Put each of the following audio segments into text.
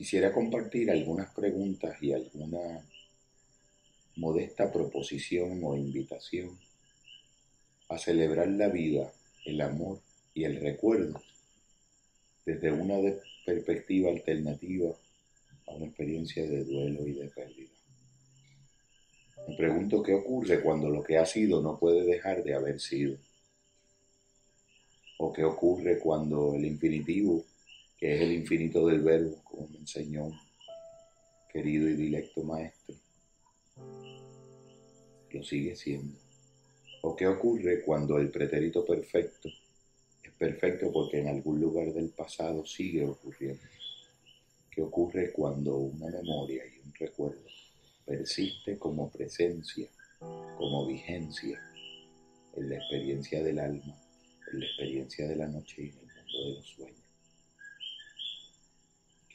quisiera compartir algunas preguntas y alguna modesta proposición o invitación a celebrar la vida, el amor y el recuerdo desde una perspectiva alternativa a una experiencia de duelo y de pérdida. Me pregunto qué ocurre cuando lo que ha sido no puede dejar de haber sido. O qué ocurre cuando el infinitivo, que es el infinito del verbo, como me enseñó querido y directo maestro, lo sigue siendo. ¿O qué ocurre cuando el pretérito perfecto es perfecto porque en algún lugar del pasado sigue ocurriendo? ¿Qué ocurre cuando una memoria y un recuerdo persiste como presencia, como vigencia en la experiencia del alma, en la experiencia de la noche y en el mundo de los sueños?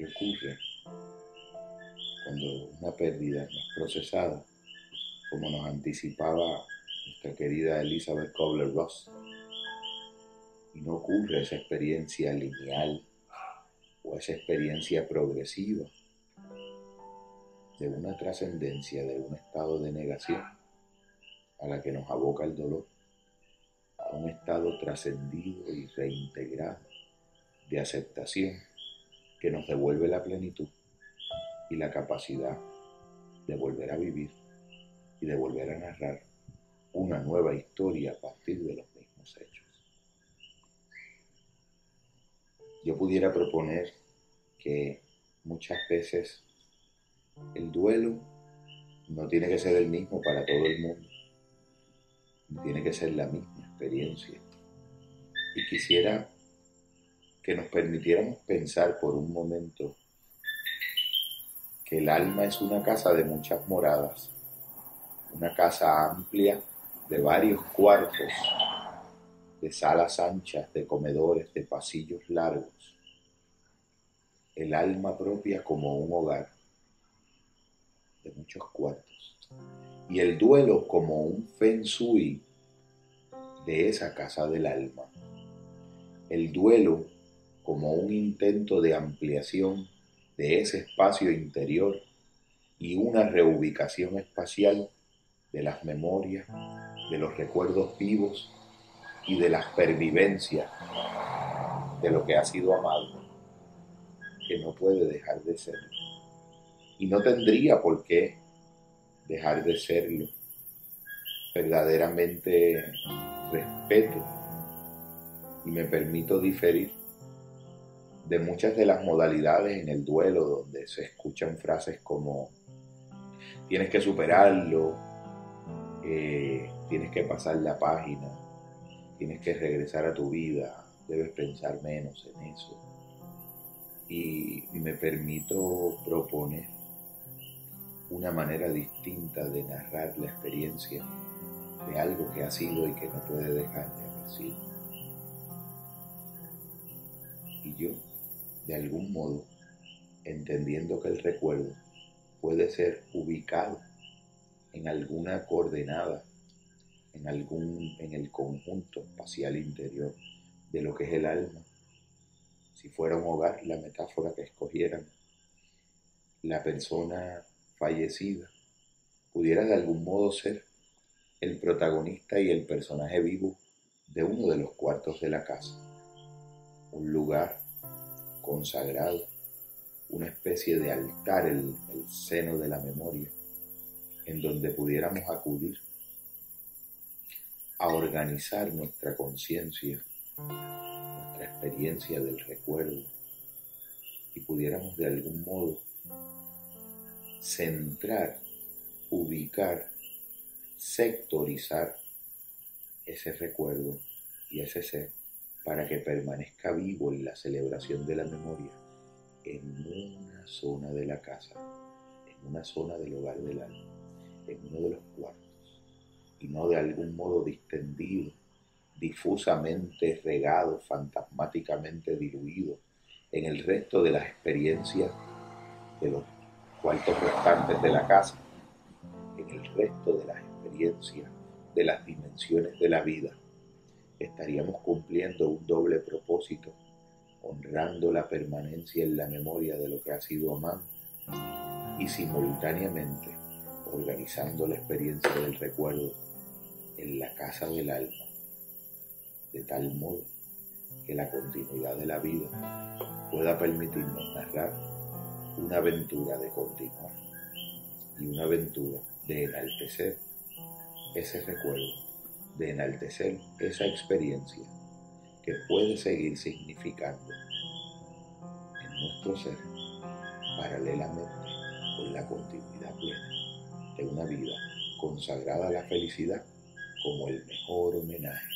¿Qué ocurre cuando una pérdida es procesada, como nos anticipaba nuestra querida Elizabeth Kobler-Ross? Y no ocurre esa experiencia lineal o esa experiencia progresiva de una trascendencia, de un estado de negación a la que nos aboca el dolor, a un estado trascendido y reintegrado de aceptación que nos devuelve la plenitud y la capacidad de volver a vivir y de volver a narrar una nueva historia a partir de los mismos hechos. Yo pudiera proponer que muchas veces el duelo no tiene que ser el mismo para todo el mundo, tiene que ser la misma experiencia. Y quisiera que nos permitiéramos pensar por un momento que el alma es una casa de muchas moradas, una casa amplia de varios cuartos, de salas anchas, de comedores, de pasillos largos, el alma propia como un hogar de muchos cuartos, y el duelo como un feng shui de esa casa del alma, el duelo como un intento de ampliación de ese espacio interior y una reubicación espacial de las memorias, de los recuerdos vivos y de las pervivencias de lo que ha sido amado, que no puede dejar de serlo. Y no tendría por qué dejar de serlo. Verdaderamente respeto y me permito diferir de muchas de las modalidades en el duelo donde se escuchan frases como tienes que superarlo, eh, tienes que pasar la página, tienes que regresar a tu vida, debes pensar menos en eso. Y me permito proponer una manera distinta de narrar la experiencia de algo que ha sido y que no puede dejar de haber sido. Y yo, de algún modo, entendiendo que el recuerdo puede ser ubicado en alguna coordenada, en algún, en el conjunto espacial interior de lo que es el alma. Si fuera un hogar, la metáfora que escogieran, la persona fallecida pudiera de algún modo ser el protagonista y el personaje vivo de uno de los cuartos de la casa. Un lugar consagrado, una especie de altar, el, el seno de la memoria, en donde pudiéramos acudir a organizar nuestra conciencia, nuestra experiencia del recuerdo y pudiéramos de algún modo centrar, ubicar, sectorizar ese recuerdo y ese ser para que permanezca vivo en la celebración de la memoria en una zona de la casa, en una zona del hogar del alma en uno de los cuartos y no de algún modo distendido, difusamente regado, fantasmáticamente diluido en el resto de las experiencias de los cuartos restantes de la casa, en el resto de las experiencias de las dimensiones de la vida, estaríamos cumpliendo un doble propósito honrando la permanencia en la memoria de lo que ha sido amado y simultáneamente organizando la experiencia del recuerdo en la casa del alma, de tal modo que la continuidad de la vida pueda permitirnos narrar una aventura de continuar y una aventura de enaltecer ese recuerdo, de enaltecer esa experiencia que puede seguir significando en nuestro ser paralelamente con la continuidad plena de una vida consagrada a la felicidad como el mejor homenaje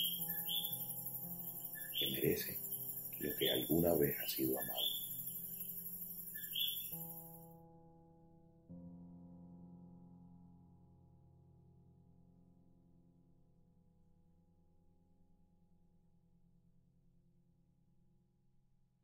que merece lo que alguna vez ha sido amado.